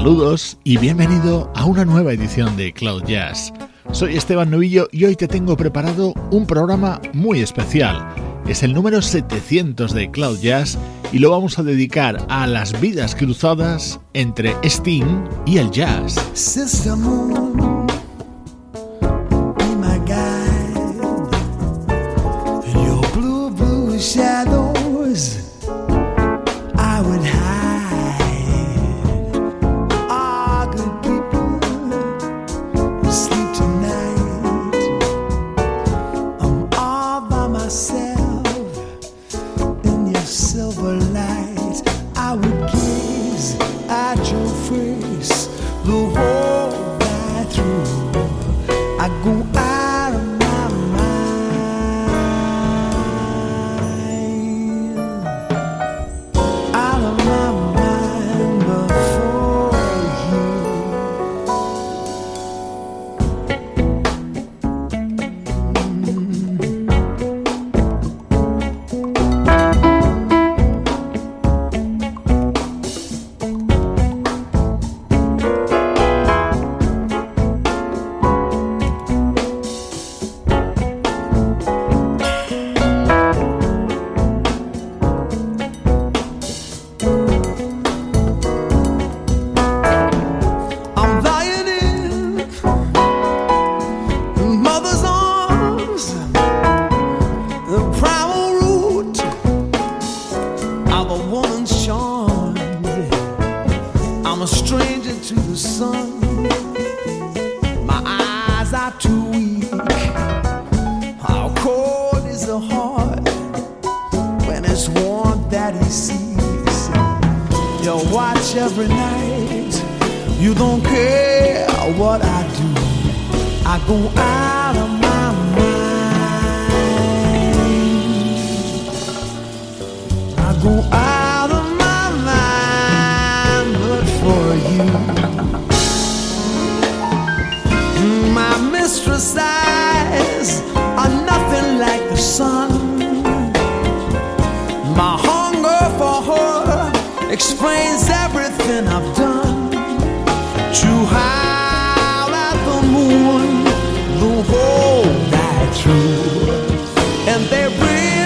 Saludos y bienvenido a una nueva edición de Cloud Jazz. Soy Esteban Novillo y hoy te tengo preparado un programa muy especial. Es el número 700 de Cloud Jazz y lo vamos a dedicar a las vidas cruzadas entre Sting y el jazz. And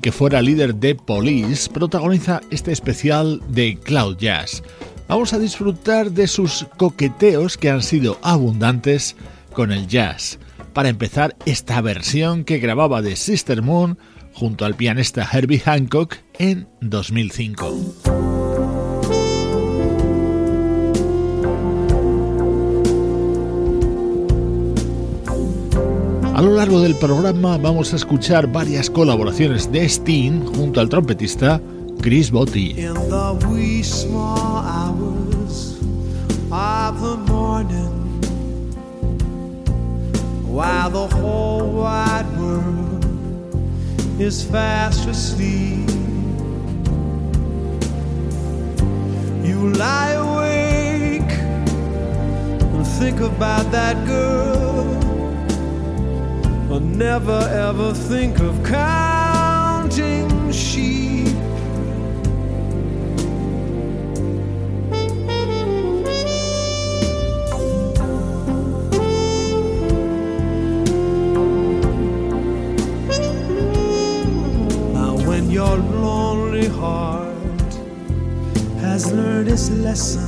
que fuera líder de Police, protagoniza este especial de Cloud Jazz. Vamos a disfrutar de sus coqueteos que han sido abundantes con el jazz. Para empezar, esta versión que grababa de Sister Moon junto al pianista Herbie Hancock en 2005. A lo largo del programa vamos a escuchar varias colaboraciones de Sting junto al trompetista Chris Botti. While the whole wide world is fast asleep, you lie awake and think about that girl, but never ever think of counting sheep. Now, when your lonely heart has learned its lesson,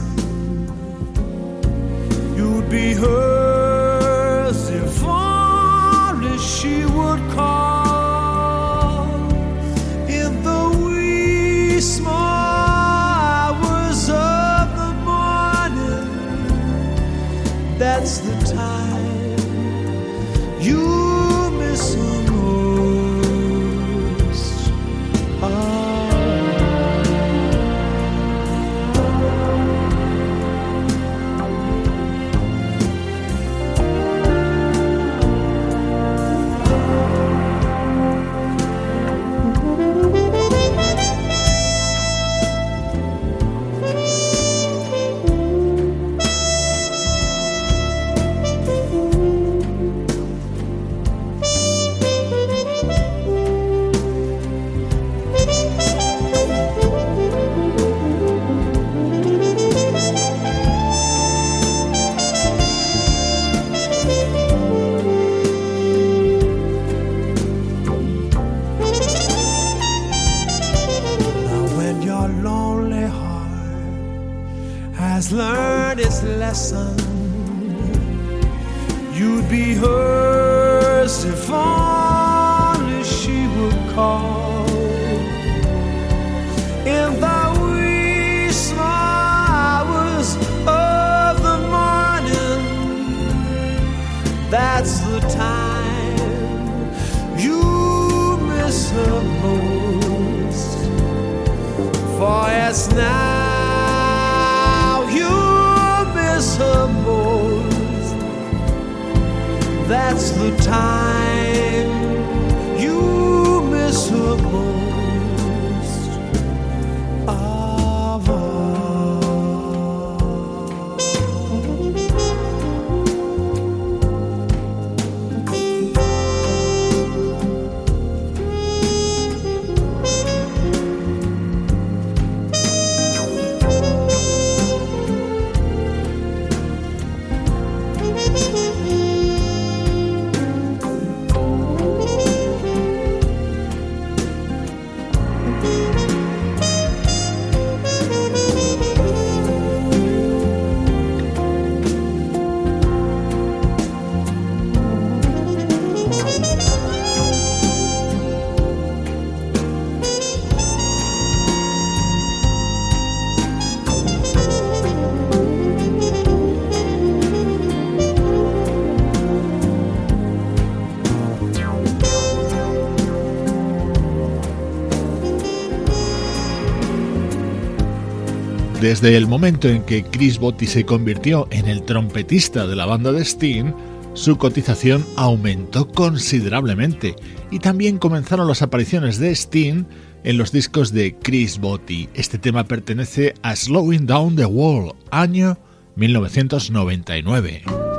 Desde el momento en que Chris Botti se convirtió en el trompetista de la banda de Sting, su cotización aumentó considerablemente y también comenzaron las apariciones de Sting en los discos de Chris Botti. Este tema pertenece a Slowing Down the Wall, año 1999.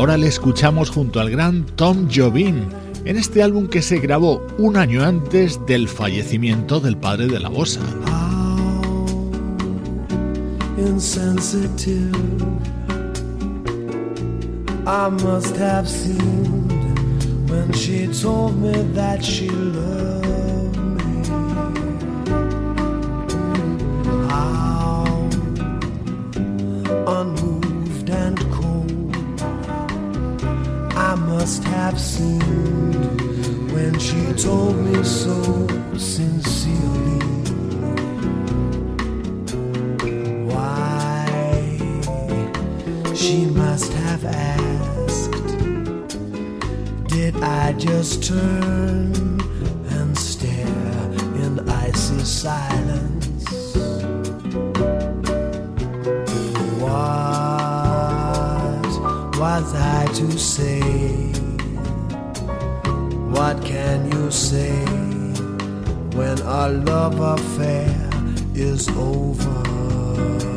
Ahora le escuchamos junto al gran Tom Jobim en este álbum que se grabó un año antes del fallecimiento del padre de la bossa. Must have seemed when she told me so sincerely. Why she must have asked, Did I just turn and stare in icy silence? What was I to say? Say when our love affair is over?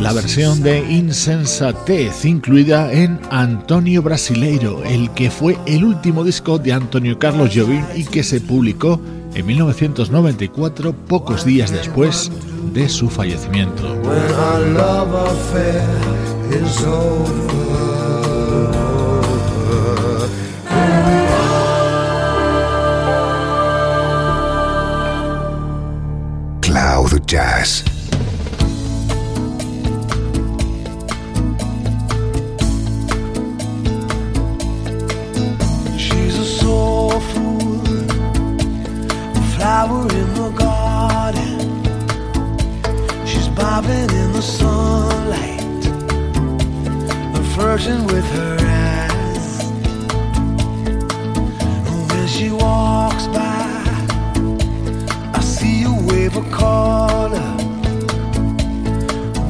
La versión de Insensatez incluida en Antonio Brasileiro, el que fue el último disco de Antonio Carlos Jobim y que se publicó en 1994, pocos días después de su fallecimiento. Jazz. She's a soul food, a flower in the garden. She's bobbing in the sunlight, a virgin with her a color,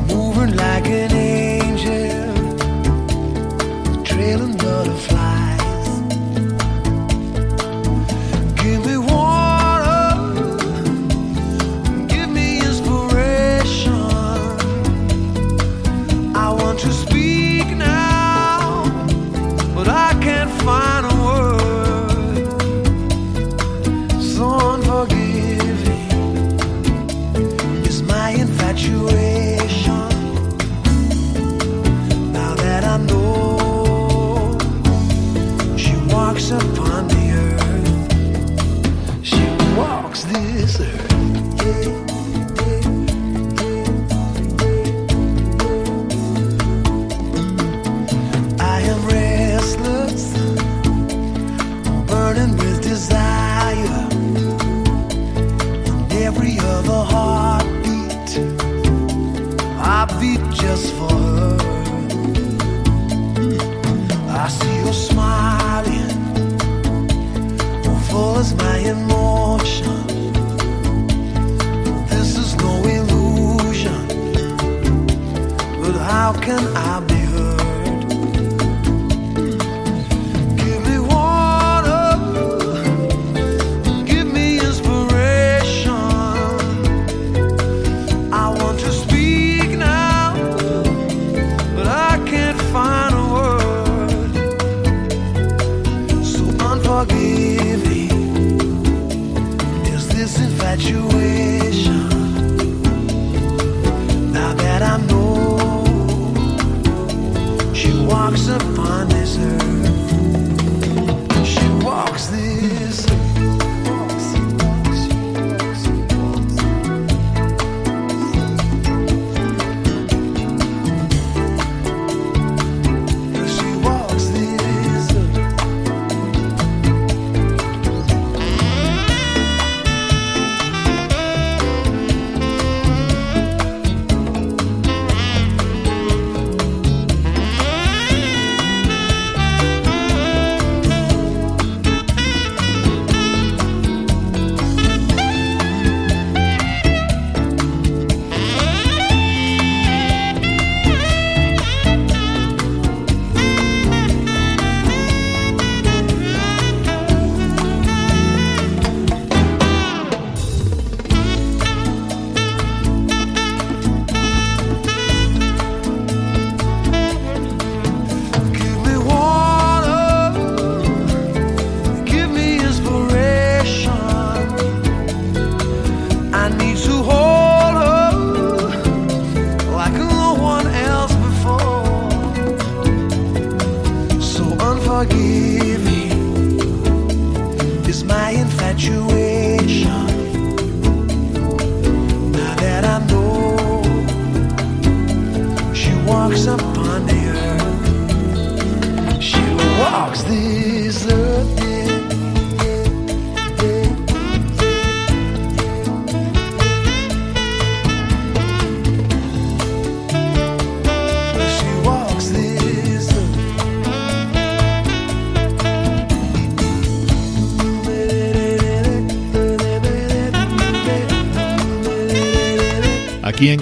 moving like an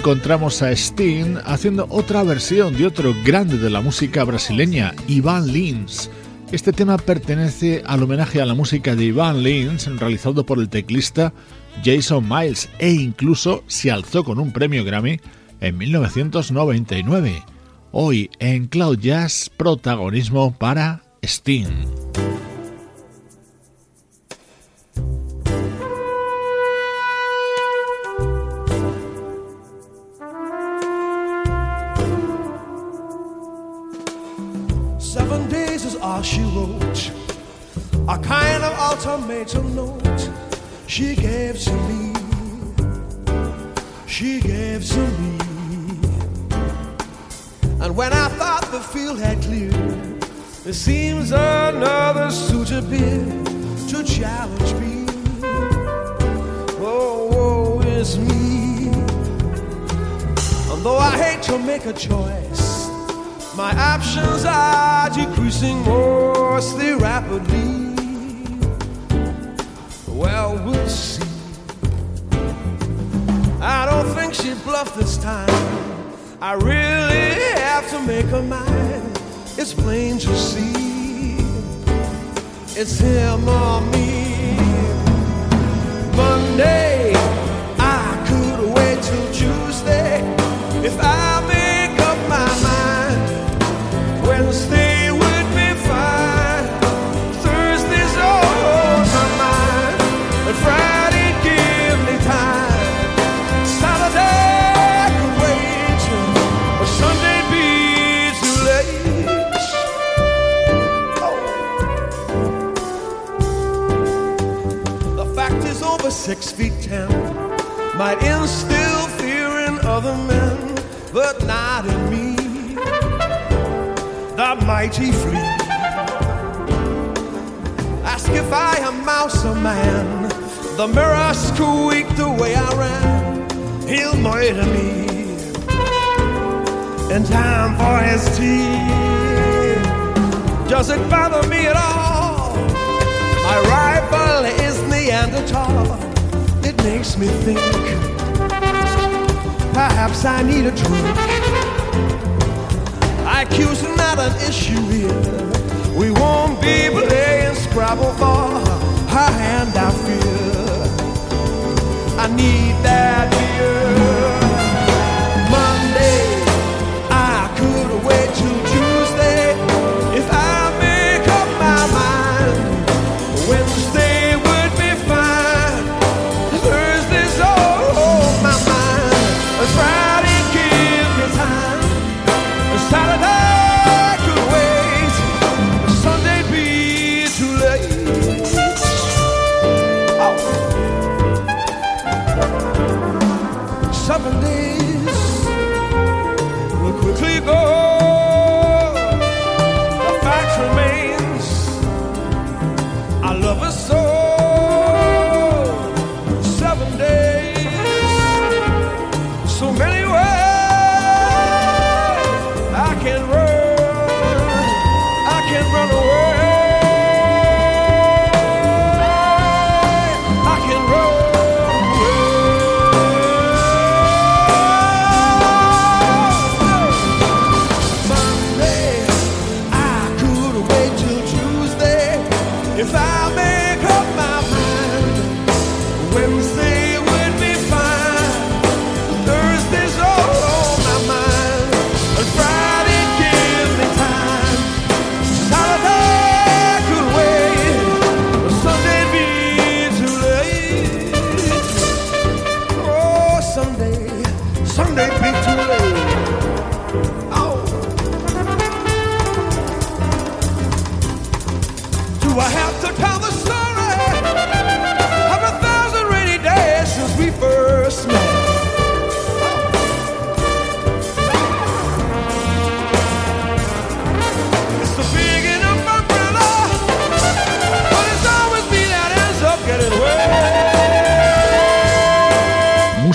encontramos a Sting haciendo otra versión de otro grande de la música brasileña, Ivan Lins. Este tema pertenece al homenaje a la música de Ivan Lins realizado por el teclista Jason Miles e incluso se alzó con un premio Grammy en 1999. Hoy en Cloud Jazz, protagonismo para Sting. And when I thought the field had cleared, there seems another suit appeared to challenge me. Oh, woe is me. And though I hate to make a choice. My options are decreasing mostly rapidly. Well, we'll see. I don't think she bluffed this time. I really have to make her mind. It's plain to see. It's him or me. Monday, I could wait till Tuesday if I Might instill fear in other men, but not in me the mighty flea. Ask if I am mouse or man. The mirror squeaked the way I ran. He'll murder me. in time for his tea. Does it bother me at all? My rival is Neanderthal. Makes me think perhaps I need a drink. IQ's not an issue here. We won't be playing Scrabble for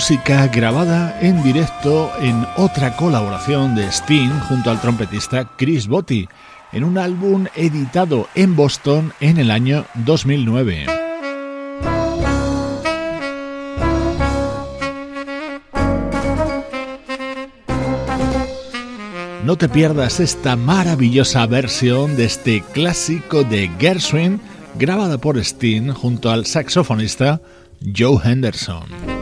música grabada en directo en otra colaboración de Sting junto al trompetista Chris Botti, en un álbum editado en Boston en el año 2009. No te pierdas esta maravillosa versión de este clásico de Gershwin grabada por Sting junto al saxofonista Joe Henderson.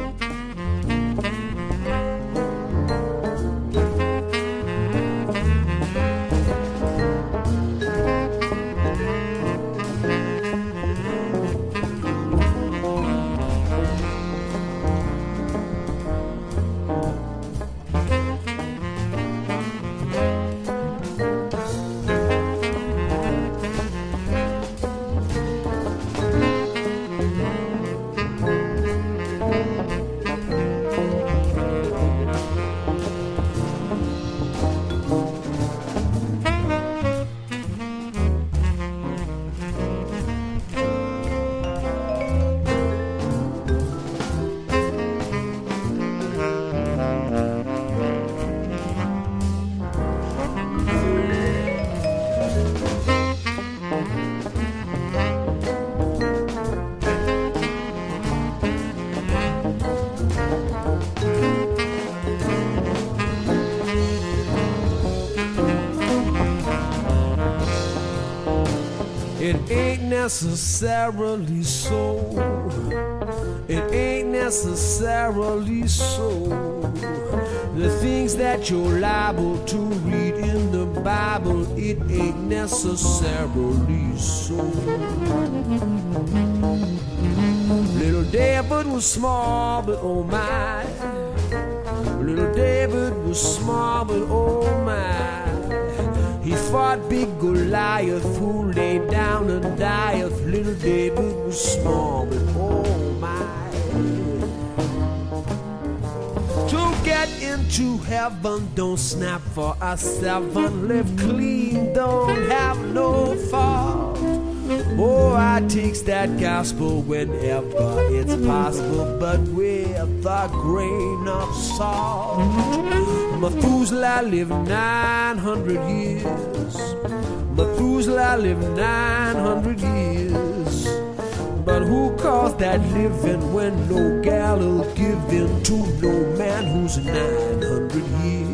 Necessarily so. It ain't necessarily so. The things that you're liable to read in the Bible, it ain't necessarily so. Little David was small, but oh my. Little David was small, but oh my. Fought big Goliath who laid down and died. Little David was small, but oh my. To get into heaven, don't snap for a seven. Live clean, don't have no fault. Oh, I takes that gospel whenever it's possible, but with a grain of salt. Methuselah lived 900 years. Methuselah lived 900 years. But who calls that living when no gal will give in to no man who's 900 years?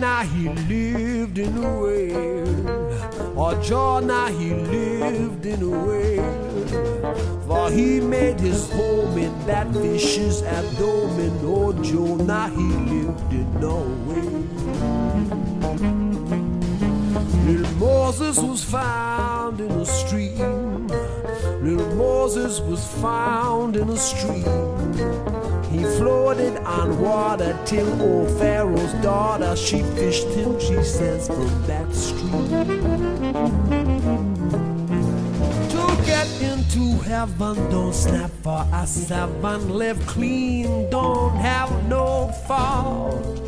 Now he lived in a. Oh, Joe now he Little Moses was found in a stream. He floated on water till old Pharaoh's daughter she fished him, she says, from that stream. To get into heaven, don't snap for a seven, live clean, don't have no fault.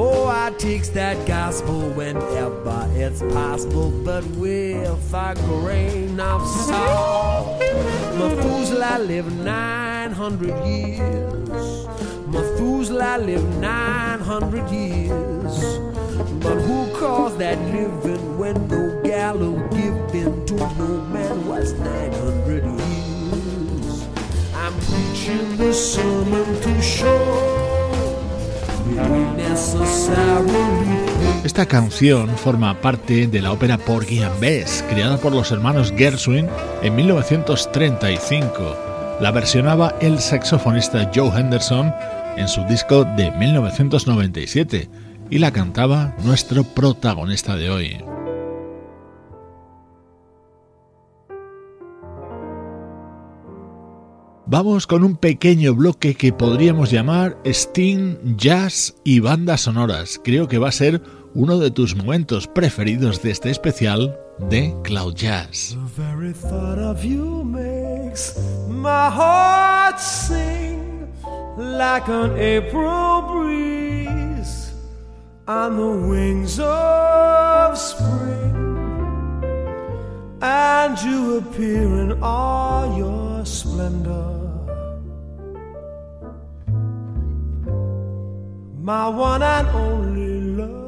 Oh, I takes that gospel whenever it's possible, but with a grain of salt. Methuselah lived 900 years. Methuselah lived 900 years. But who calls that living when no gallow given to no man was 900 years? I'm preaching this sermon to show. Esta canción forma parte de la ópera Porgy and Bess, creada por los hermanos Gershwin en 1935. La versionaba el saxofonista Joe Henderson en su disco de 1997 y la cantaba nuestro protagonista de hoy. Vamos con un pequeño bloque que podríamos llamar Sting, Jazz y bandas sonoras. Creo que va a ser uno de tus momentos preferidos de este especial de Cloud Jazz. The very thought of you makes my heart sing like an April breeze on the wings of spring. And you appear in all your splendor. my one and only love.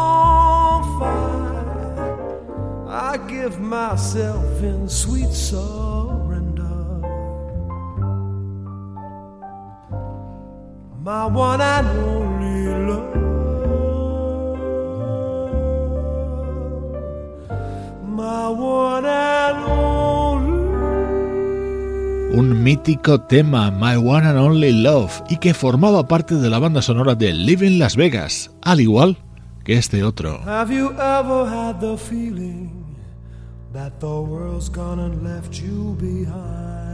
I give myself in sweet surrender. My one and only love. My one and only. Un mítico tema, My One and Only Love, y que formaba parte de la banda sonora de Living Las Vegas, al igual que este otro. Have you ever had the feeling? That the world's gone and left you behind.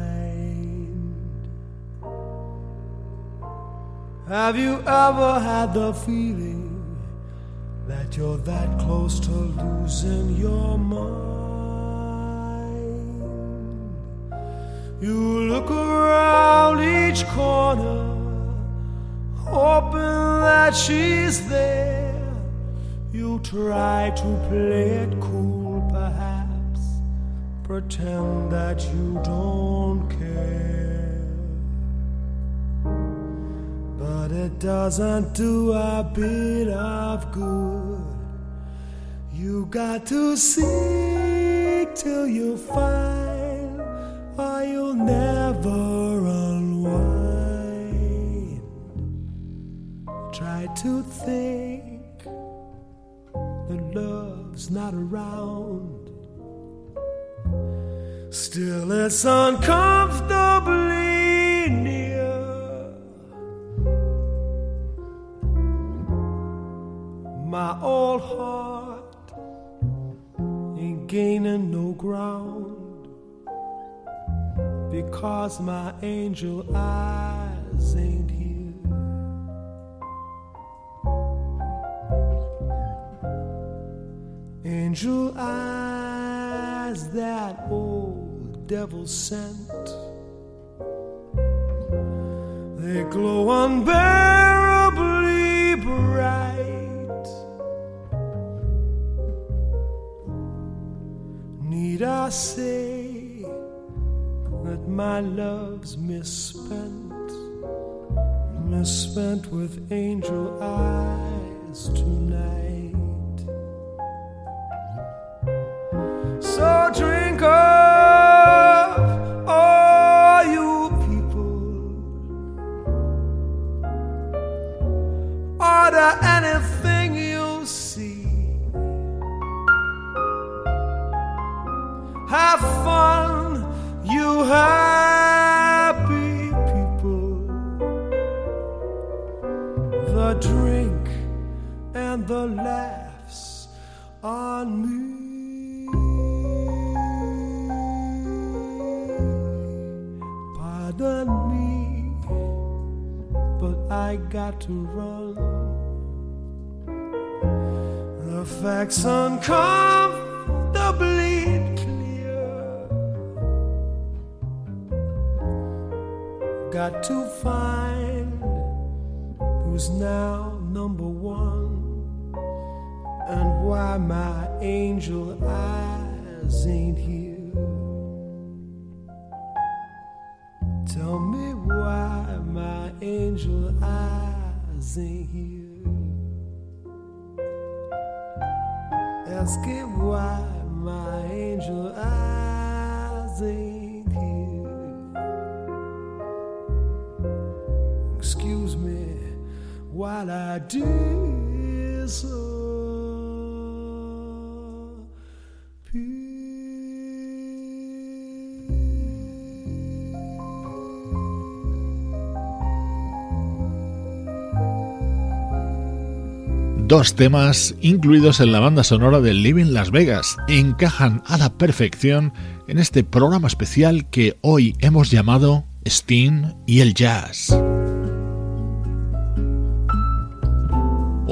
Have you ever had the feeling that you're that close to losing your mind? You look around each corner, hoping that she's there. You try to play it cool, pretend that you don't care. But it doesn't do a bit of good. You got to seek till you find, or you'll never unwind. Try to think that love's not around Still, it's uncomfortably near. My old heart ain't gaining no ground because my angel eyes ain't devil sent. They glow unbearably bright. Need I say that my love's misspent, misspent with angel eyes tonight? Got to find who's now number one and why my angel eyes ain't here. Tell me why my angel eyes ain't here. Ask him Dos temas incluidos en la banda sonora de Living Las Vegas encajan a la perfección en este programa especial que hoy hemos llamado Sting y el Jazz.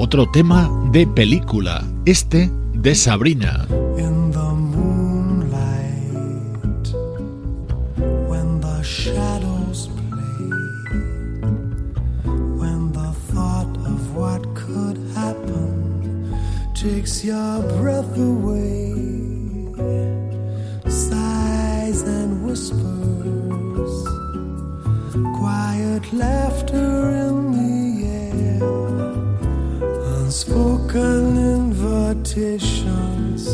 Otro tema de película, este de Sabrina. takes your breath away. Sighs and whispers, quiet laughter in unspoken invitations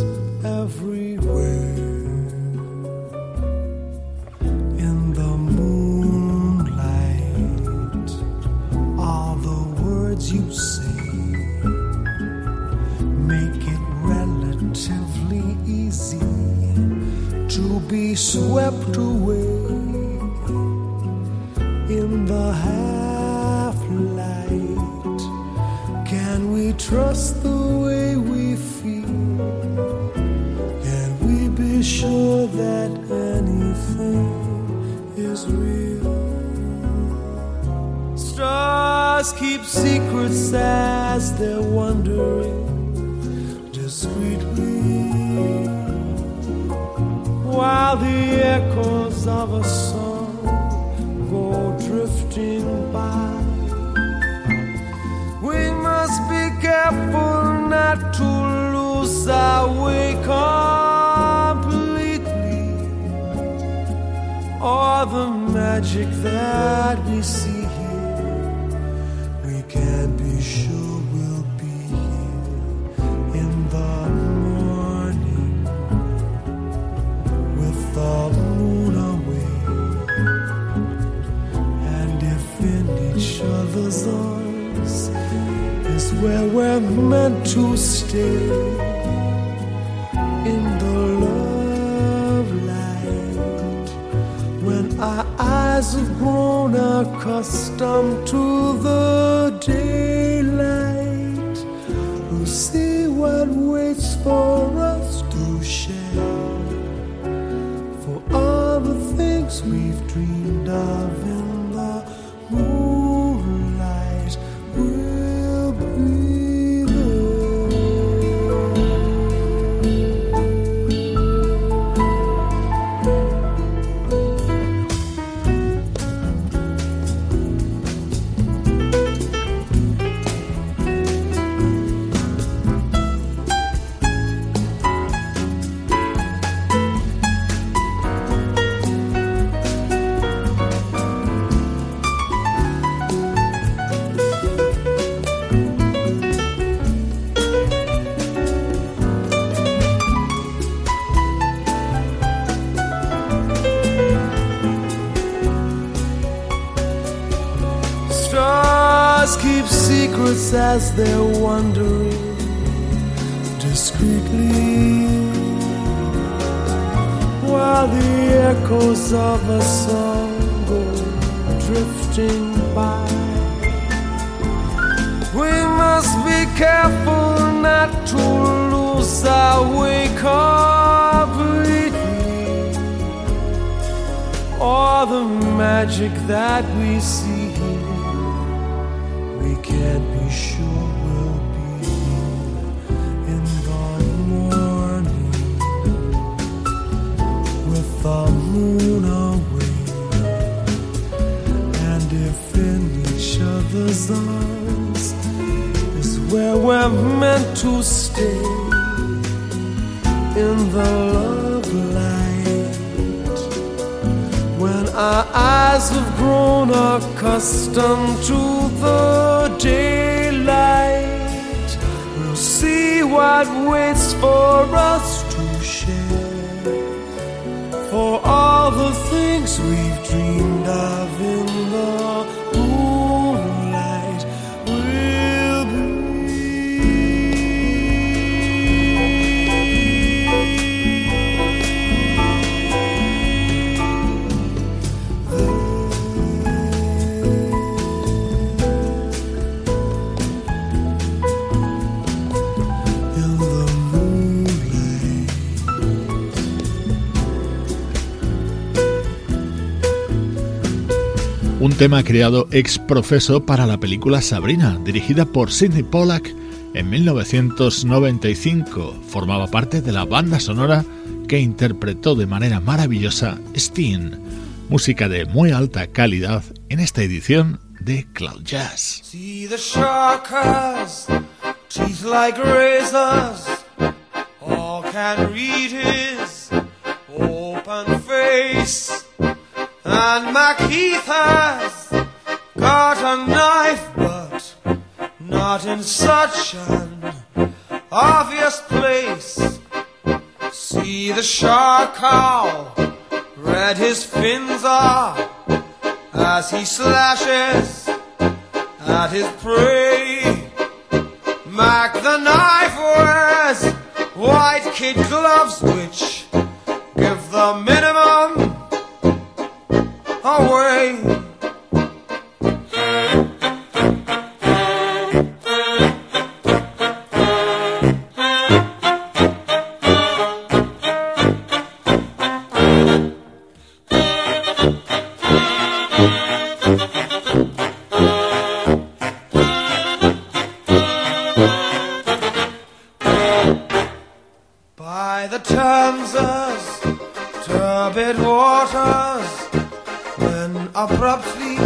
everywhere. In the moonlight, all the words you say. Make it relatively easy to be swept away magic that we see here. We can't be sure. We'll be here in the morning. Without a way, and if in each other's arms is where we're meant to stay accustomed to the tema creado ex profeso para la película Sabrina, dirigida por Sidney Pollack en 1995. Formaba parte de la banda sonora que interpretó de manera maravillosa Steen, música de muy alta calidad en esta edición de Cloud Jazz. See the open face. And MacHeath has got a knife, but not in such an obvious place. See the shark how red his fins are as he slashes at his prey. Mac the knife wears white kid gloves, which give the minimum away. By the Thameses, turbid waters, abruptly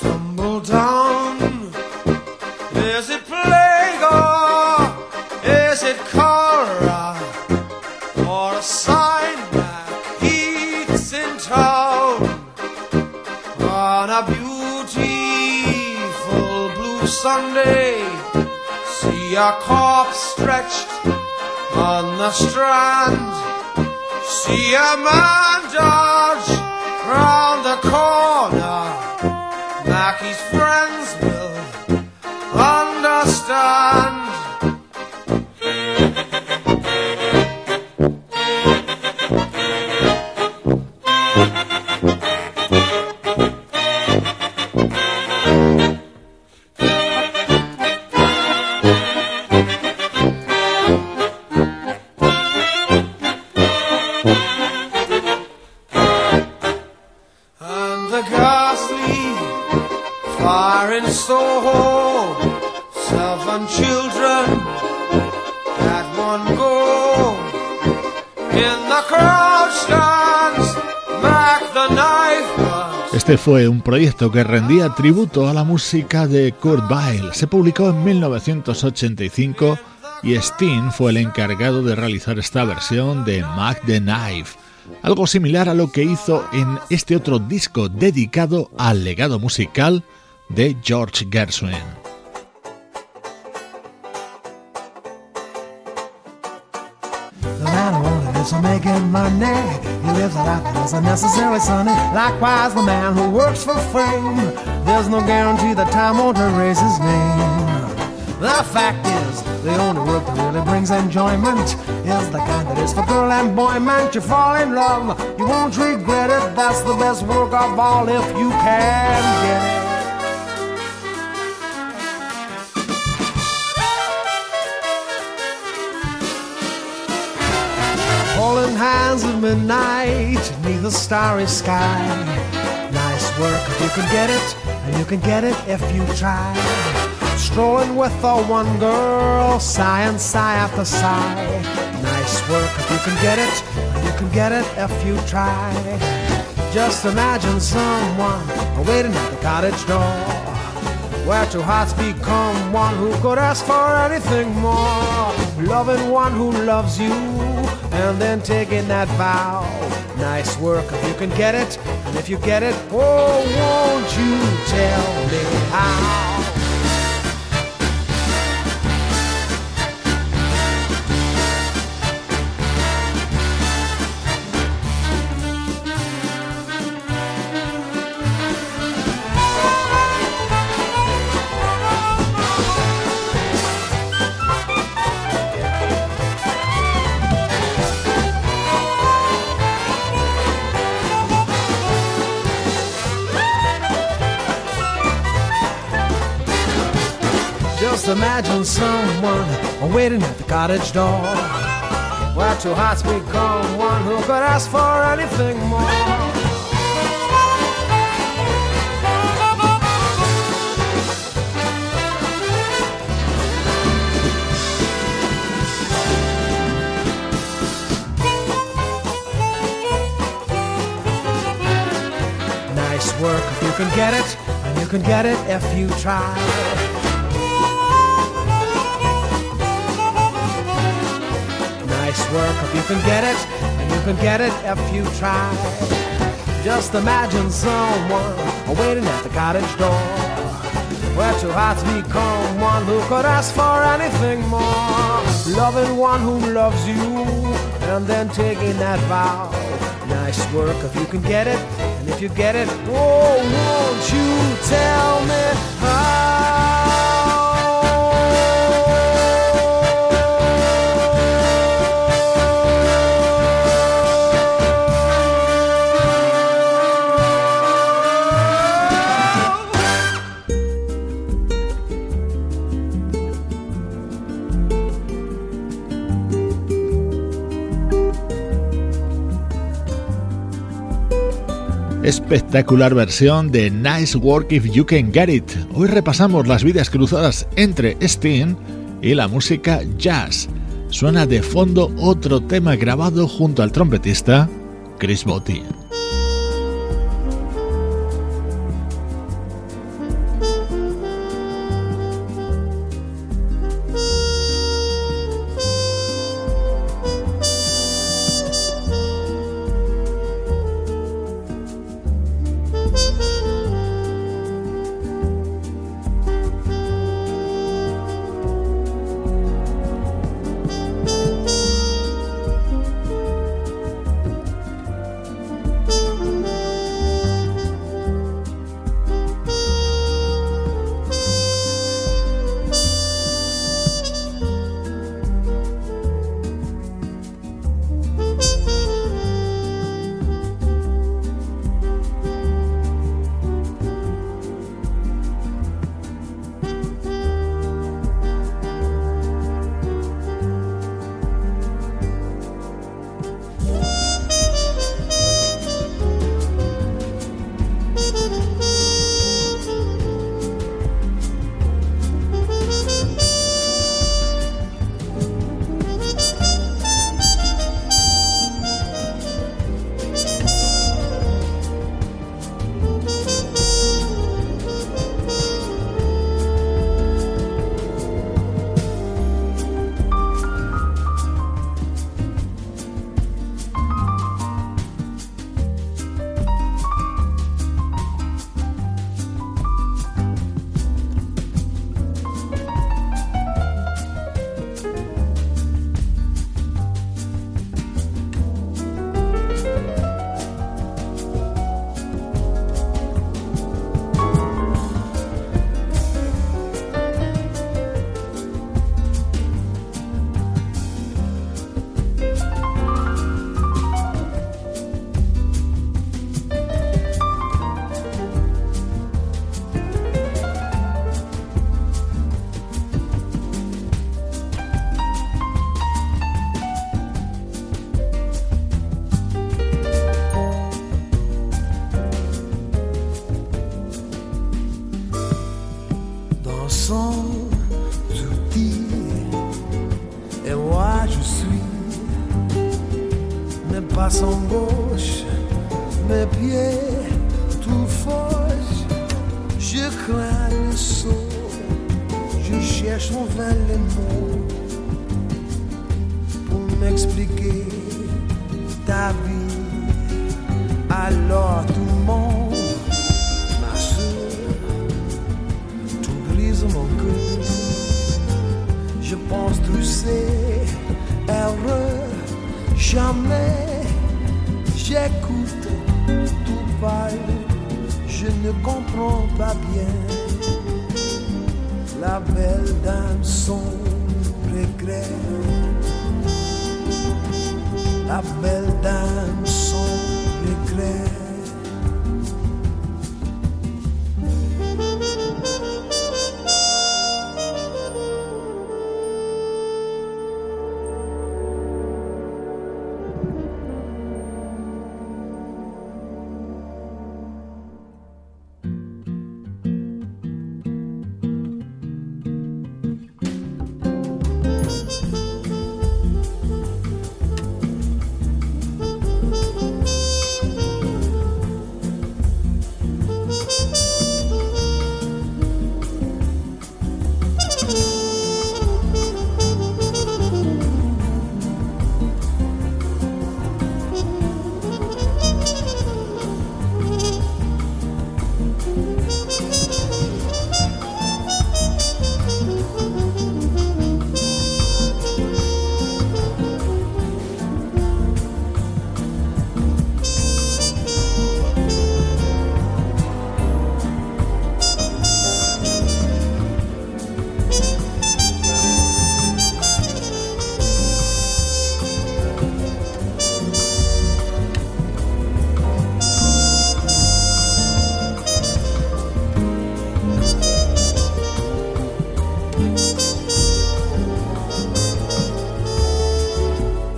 tumble down. Is it plague or is it cholera or a sign that heat's in town? On a beautiful blue Sunday, see a corpse stretched on the strand. See a man dodge round the corner. Mackie's friends will understand. Este fue un proyecto que rendía tributo a la música de Kurt Weill. Se publicó en 1985 y Steen fue el encargado de realizar esta versión de Mac the Knife, algo similar a lo que hizo en este otro disco dedicado al legado musical de George Gershwin. Making money. He lives a life that isn't necessarily sunny. Likewise, the man who works for fame. There's no guarantee that time won't erase his name. The fact is, the only work that really brings enjoyment is the kind that is for girl and boy. Man, you fall in love, you won't regret it. That's the best work of all if you can get it. Hands at midnight neath the starry sky. Nice work if you can get it, and you can get it if you try. Strolling with the one girl, sigh and sigh after sigh. Nice work if you can get it, and you can get it if you try. Just imagine someone waiting at the cottage door where two hearts become one who could ask for anything more. Loving one who loves you and then taking that vow. Nice work if you can get it, and if you get it, oh, won't you tell me how? Imagine someone waiting at the cottage door. Where two hearts become one who could ask for anything more. Nice work if you can get it, and you can get it if you try. Work if you can get it, and you can get it if you try. Just imagine someone waiting at the cottage door, where two hearts become one who could ask for anything more. Loving one who loves you, and then taking that vow. Nice work if you can get it, and if you get it, oh, won't you tell me how? Espectacular versión de Nice Work If You Can Get It. Hoy repasamos las vidas cruzadas entre Sting y la música jazz. Suena de fondo otro tema grabado junto al trompetista Chris Botti. Son gauche, mes pieds tout foge. Je crains le saut, je cherche en vain les mots pour m'expliquer ta vie. Alors tout le monde, ma soeur, tout brise mon cœur. Je pense tous ces erreurs, jamais j'écoute tout parle, je ne comprends pas bien la belle dame son regret. La belle dame son regret.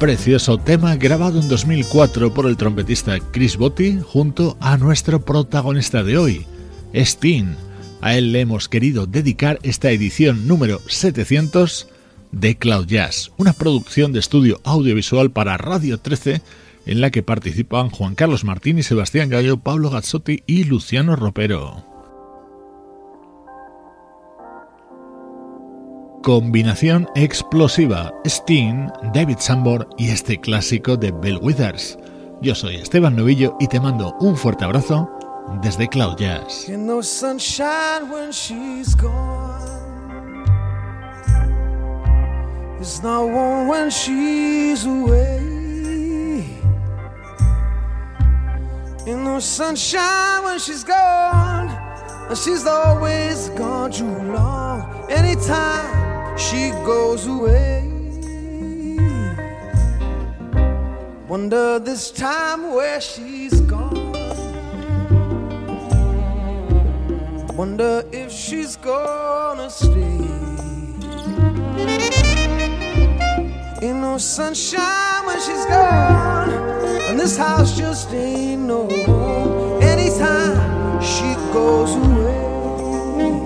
Precioso tema grabado en 2004 por el trompetista Chris Botti junto a nuestro protagonista de hoy, Steen. A él le hemos querido dedicar esta edición número 700 de Cloud Jazz, una producción de estudio audiovisual para Radio 13 en la que participan Juan Carlos Martín y Sebastián Gallo, Pablo Gazzotti y Luciano Ropero. Combinación explosiva, Steen, David Sambor y este clásico de Bill Withers. Yo soy Esteban Novillo y te mando un fuerte abrazo desde Cloud Jazz. sunshine when she's gone. Sunshine when she's gone. And she's always gone too long. Anytime she goes away. Wonder this time where she's gone. Wonder if she's gonna stay. Ain't no sunshine when she's gone, and this house just ain't no home. Anytime she goes away.